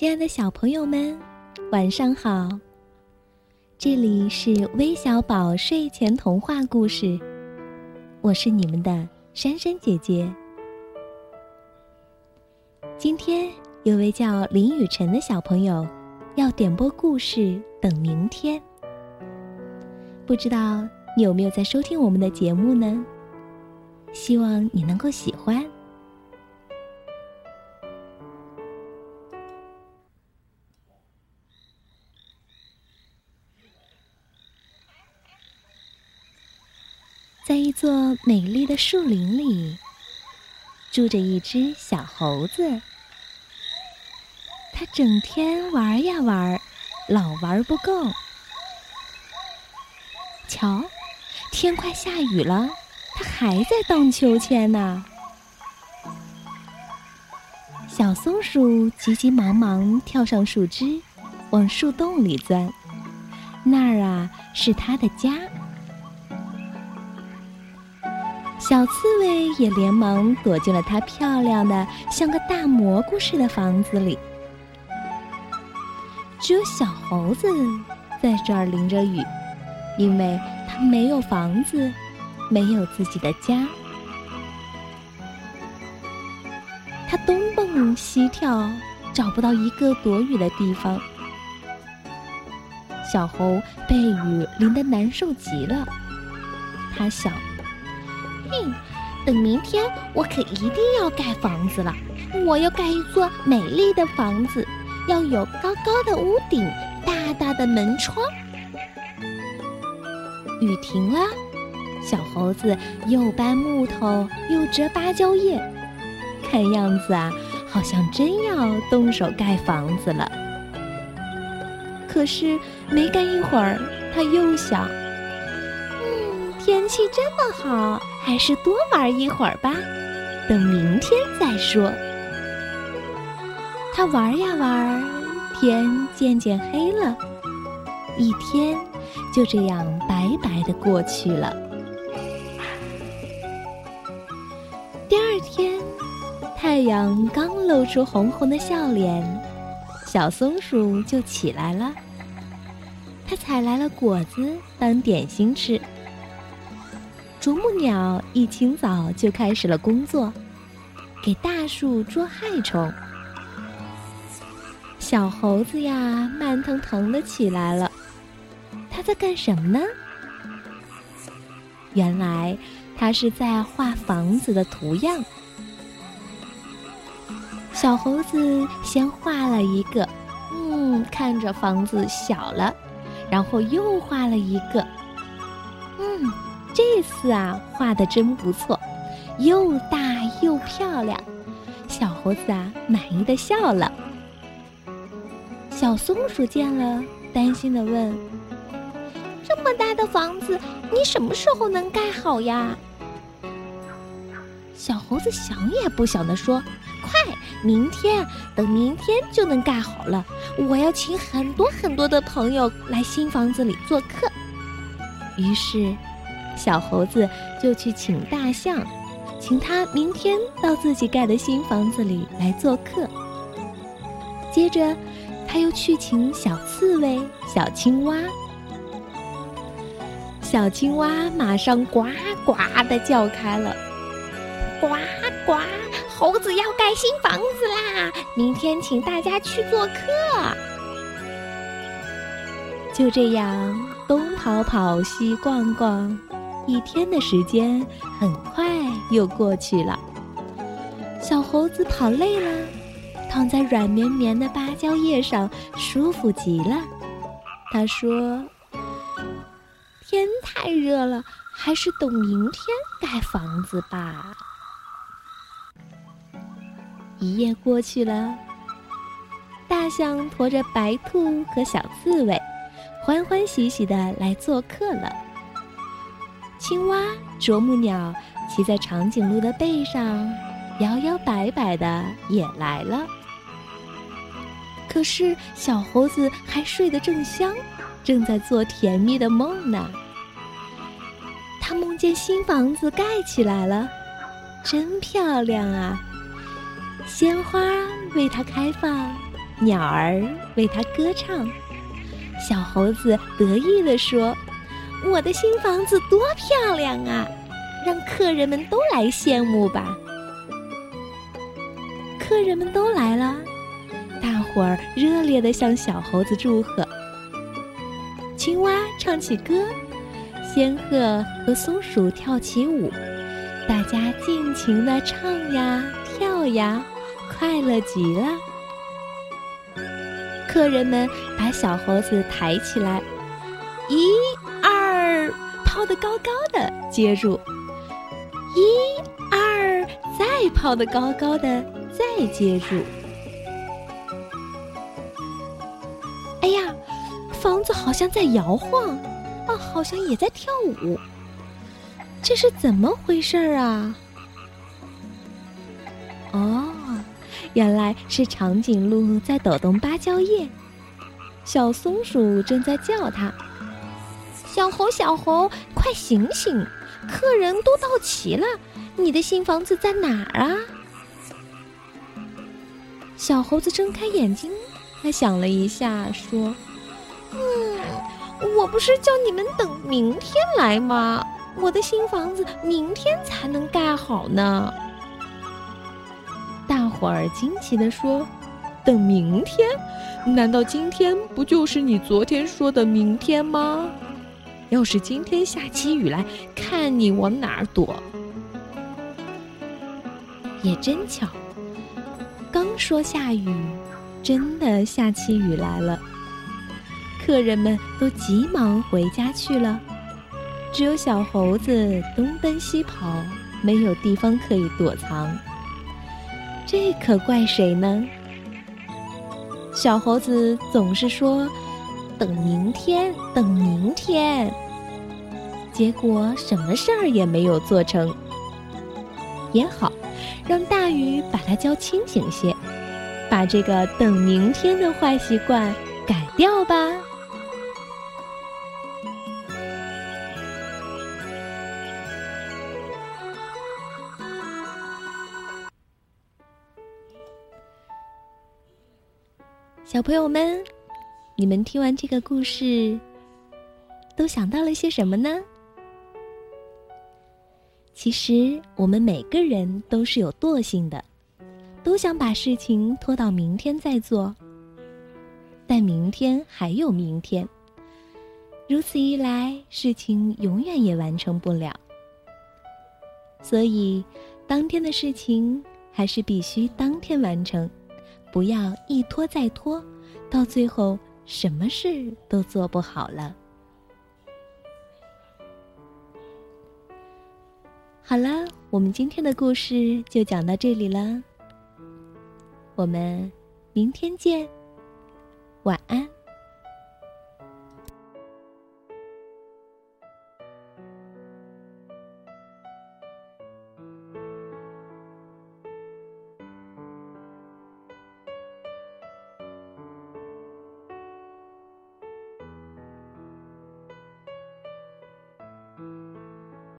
亲爱的小朋友们，晚上好！这里是微小宝睡前童话故事，我是你们的珊珊姐姐。今天有位叫林雨晨的小朋友要点播故事，等明天。不知道你有没有在收听我们的节目呢？希望你能够喜欢。在一座美丽的树林里，住着一只小猴子。它整天玩呀玩，老玩不够。瞧，天快下雨了，它还在荡秋千呢。小松鼠急急忙忙跳上树枝，往树洞里钻。那儿啊，是它的家。小刺猬也连忙躲进了它漂亮的像个大蘑菇似的房子里。只有小猴子在这儿淋着雨，因为它没有房子，没有自己的家。它东蹦西跳，找不到一个躲雨的地方。小猴被雨淋得难受极了，他想。嘿，等明天我可一定要盖房子了。我要盖一座美丽的房子，要有高高的屋顶、大大的门窗。雨停了，小猴子又搬木头又折芭蕉叶，看样子啊，好像真要动手盖房子了。可是没干一会儿，他又想。嗯天气这么好，还是多玩一会儿吧，等明天再说。他玩呀玩，天渐渐黑了，一天就这样白白的过去了。第二天，太阳刚露出红红的笑脸，小松鼠就起来了。它采来了果子当点心吃。啄木鸟一清早就开始了工作，给大树捉害虫。小猴子呀，慢腾腾的起来了，他在干什么呢？原来他是在画房子的图样。小猴子先画了一个，嗯，看着房子小了，然后又画了一个，嗯。这次啊，画的真不错，又大又漂亮。小猴子啊，满意的笑了。小松鼠见了，担心的问：“这么大的房子，你什么时候能盖好呀？”小猴子想也不想的说：“快，明天，等明天就能盖好了。我要请很多很多的朋友来新房子里做客。”于是。小猴子就去请大象，请他明天到自己盖的新房子里来做客。接着，他又去请小刺猬、小青蛙。小青蛙马上呱呱的叫开了：“呱呱，猴子要盖新房子啦！明天请大家去做客。”就这样，东跑跑，西逛逛。一天的时间很快又过去了，小猴子跑累了，躺在软绵绵的芭蕉叶上，舒服极了。他说：“天太热了，还是等明天盖房子吧。”一夜过去了，大象驮着白兔和小刺猬，欢欢喜喜的来做客了。青蛙、啄木鸟骑在长颈鹿的背上，摇摇摆摆的也来了。可是小猴子还睡得正香，正在做甜蜜的梦呢。他梦见新房子盖起来了，真漂亮啊！鲜花为它开放，鸟儿为它歌唱。小猴子得意地说：“我的新房子多漂亮啊，让客人们都来羡慕吧。”客人们都来了，大伙儿热烈地向小猴子祝贺。青蛙唱起歌，仙鹤和松鼠跳起舞，大家尽情地唱呀跳呀，快乐极了。客人们把小猴子抬起来，咦、接住；一、二，再抛得高高的，再接住。哎呀，房子好像在摇晃，啊，好像也在跳舞。这是怎么回事儿啊？哦。原来是长颈鹿在抖动芭蕉叶，小松鼠正在叫它：“小猴，小猴，快醒醒！客人都到齐了，你的新房子在哪儿啊？”小猴子睁开眼睛，他想了一下，说：“嗯，我不是叫你们等明天来吗？我的新房子明天才能盖好呢。”大伙儿惊奇地说：“等明天？难道今天不就是你昨天说的明天吗？要是今天下起雨来，看你往哪儿躲！”也真巧，刚说下雨，真的下起雨来了。客人们都急忙回家去了，只有小猴子东奔西跑，没有地方可以躲藏。这可怪谁呢？小猴子总是说“等明天，等明天”，结果什么事儿也没有做成。也好，让大雨把它浇清醒些，把这个“等明天”的坏习惯改掉吧。小朋友们，你们听完这个故事，都想到了些什么呢？其实我们每个人都是有惰性的，都想把事情拖到明天再做。但明天还有明天，如此一来，事情永远也完成不了。所以，当天的事情还是必须当天完成。不要一拖再拖，到最后什么事都做不好了。好了，我们今天的故事就讲到这里了。我们明天见，晚安。